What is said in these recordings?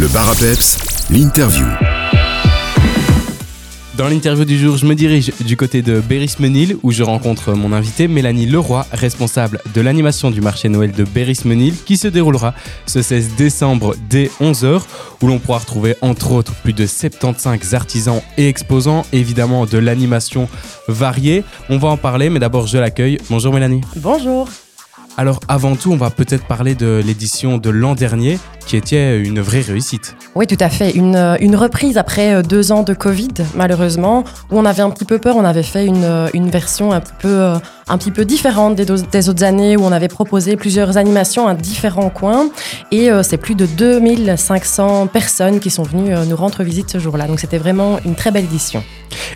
Le bar à peps, l'interview. Dans l'interview du jour, je me dirige du côté de Berris-Menil où je rencontre mon invité Mélanie Leroy, responsable de l'animation du marché Noël de Berris-Menil qui se déroulera ce 16 décembre dès 11h où l'on pourra retrouver entre autres plus de 75 artisans et exposants, évidemment de l'animation variée. On va en parler mais d'abord je l'accueille. Bonjour Mélanie. Bonjour. Alors avant tout, on va peut-être parler de l'édition de l'an dernier qui était une vraie réussite. Oui, tout à fait. Une, euh, une, reprise après euh, deux ans de Covid, malheureusement, où on avait un petit peu peur. On avait fait une, euh, une version un petit peu, un petit peu différente des, des, autres années, où on avait proposé plusieurs animations à différents coins. Et c'est plus de 2500 personnes qui sont venues nous rendre visite ce jour-là. Donc c'était vraiment une très belle édition.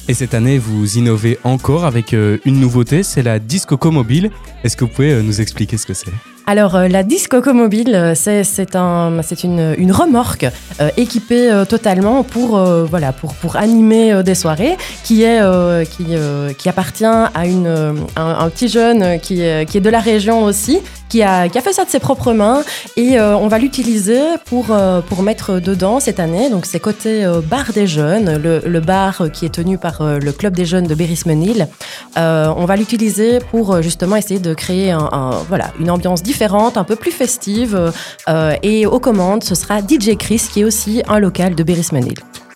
Et cette année, vous innovez encore avec une nouveauté, c'est la Discoco Mobile. Est-ce que vous pouvez nous expliquer ce que c'est? Alors, euh, la Discoco Mobile, euh, c'est un, une, une, remorque euh, équipée totalement pour, animer des soirées, qui, appartient à, un, petit jeune qui est de la région aussi, qui a, fait ça de ses propres mains et on va l'utiliser pour, pour mettre dedans cette année. Donc c'est côté bar des jeunes, le, bar qui est tenu par le club des jeunes de Berris-Menil. on va l'utiliser pour justement essayer de créer un, voilà, une ambiance différente un peu plus festive. Euh, et aux commandes, ce sera DJ Chris, qui est aussi un local de Berrismanil.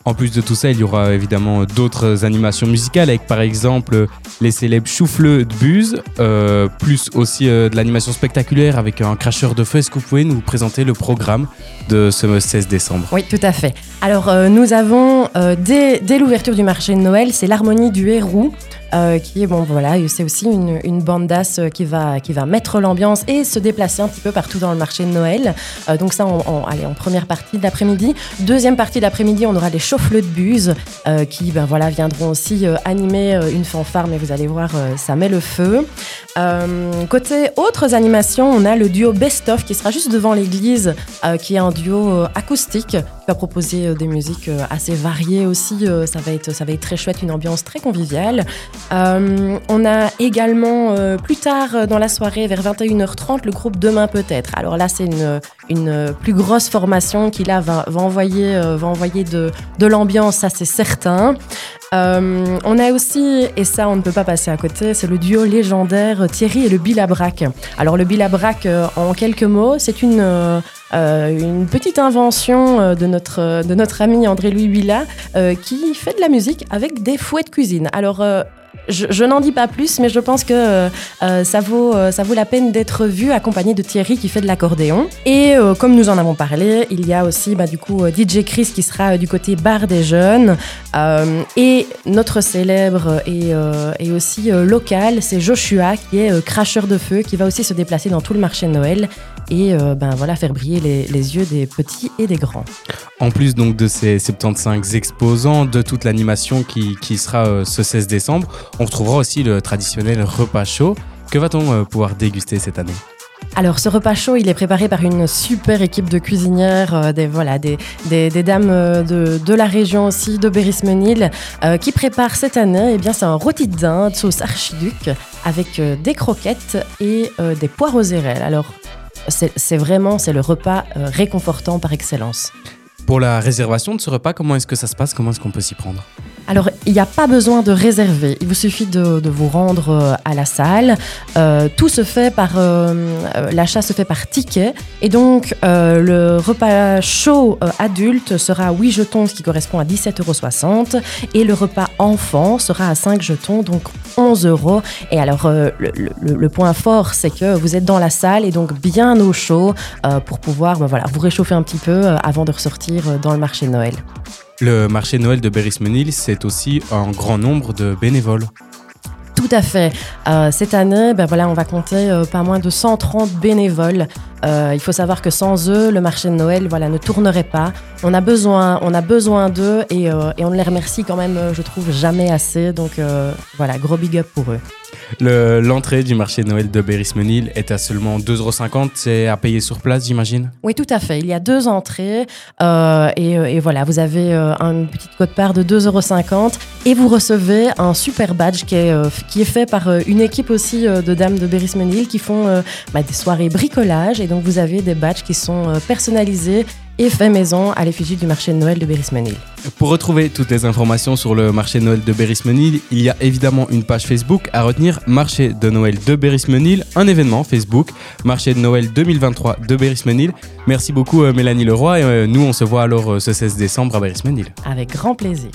En plus de tout ça, il y aura évidemment d'autres animations musicales avec par exemple les célèbres Choufleux de Buse, euh, plus aussi euh, de l'animation spectaculaire avec un cracheur de feu. Est-ce que vous pouvez nous présenter le programme de ce 16 décembre? Oui, tout à fait. Alors nous avons dès, dès l'ouverture du marché de Noël, c'est l'harmonie du héros euh, qui bon voilà, c'est aussi une, bande d'as qui va qui va mettre l'ambiance et se déplacer un petit peu partout dans le marché de Noël. Euh, donc ça, en, allez, en première partie de l'après-midi. Deuxième partie de l'après-midi, on aura les chauffe-le de buse euh, qui ben voilà viendront aussi animer une fanfare, mais vous allez voir, ça met le feu. côté autres animations, on a le duo Best of qui sera juste devant l'église, qui est un duo acoustique va proposer euh, des musiques euh, assez variées aussi. Euh, ça, va être, ça va être très chouette, une ambiance très conviviale. on a également plus tard dans la soirée, vers 21h30, le groupe Demain peut-être. Alors là, c'est une, une plus grosse formation qui là va, envoyer, va envoyer de, de l'ambiance, ça c'est certain. On a aussi, et ça on ne peut pas passer à côté, c'est le duo légendaire Thierry et le Bilabrac. Alors le Bilabrac, en quelques mots, c'est une, une petite invention de notre, de notre ami André-Louis Villa qui fait de la musique avec des fouets de cuisine. Alors je, n'en dis pas plus, mais je pense que euh, euh, ça, vaut, euh, ça vaut la peine d'être vu accompagné de Thierry qui fait de l'accordéon. Et comme nous en avons parlé, il y a aussi bah, du coup DJ Chris qui sera du côté bar des jeunes. et notre célèbre et, aussi local, c'est Joshua qui est cracheur de feu, qui va aussi se déplacer dans tout le marché de Noël et ben voilà faire briller les, les, yeux des petits et des grands. En plus donc de ces 75 exposants, de toute l'animation qui, qui, sera ce 16 décembre, on retrouvera aussi le traditionnel repas chaud. Que va-t-on euh, pouvoir déguster cette année? Alors ce repas chaud, il est préparé par une super équipe de cuisinières, euh, des, voilà, des, des, dames euh, de, de, la région aussi, de Berrismenil, qui préparent cette année, eh bien c'est un rôti de dinde, sauce archiduc, avec des croquettes et des poires aux érelles. Alors c'est vraiment, c'est le repas réconfortant par excellence. Pour la réservation de ce repas, comment est-ce que ça se passe? Comment est-ce qu'on peut s'y prendre? Alors, il n'y a pas besoin de réserver. Il vous suffit de, vous rendre euh, à la salle. Euh, tout se fait par euh, l'achat se fait par ticket. Et donc, le repas chaud adulte sera à 8 jetons, ce qui correspond à 17,60 euros. Et le repas enfant sera à 5 jetons, donc 11 euros. Et alors, le, point fort, c'est que vous êtes dans la salle et donc bien au chaud pour pouvoir ben voilà, vous réchauffer un petit peu avant de ressortir dans le marché de Noël. Le marché Noël de Berris-Menil, c'est aussi un grand nombre de bénévoles. Tout à fait. Euh, cette année, ben voilà, on va compter euh, pas moins de 130 bénévoles. Euh, il faut savoir que sans eux, le marché de Noël voilà, ne tournerait pas. On a besoin, on a besoin d'eux et, et, on les remercie quand même, je trouve, jamais assez. Donc voilà, gros big up pour eux. L'entrée du marché de Noël de Berrismenil est à seulement 2,50€. C'est à payer sur place, j'imagine? Oui, tout à fait. Il y a deux entrées. Euh, et, euh, et, voilà, vous avez euh, une petite cote-part de 2,50€ et vous recevez un super badge qui est, euh, qui est fait par euh, une équipe aussi de dames de Berrismenil qui font bah, des soirées bricolage. Et donc, vous avez des badges qui sont personnalisés et fait maison à l'effigie du marché de Noël de Berrismenil. Pour retrouver toutes les informations sur le marché de Noël de Berrismenil, il y a évidemment une page Facebook à retenir Marché de Noël de Berrismenil, un événement Facebook, Marché de Noël 2023 de Berrismenil. Merci beaucoup euh, Mélanie Leroy et euh, nous on se voit alors euh, ce 16 décembre à Berrismenil. Avec grand plaisir.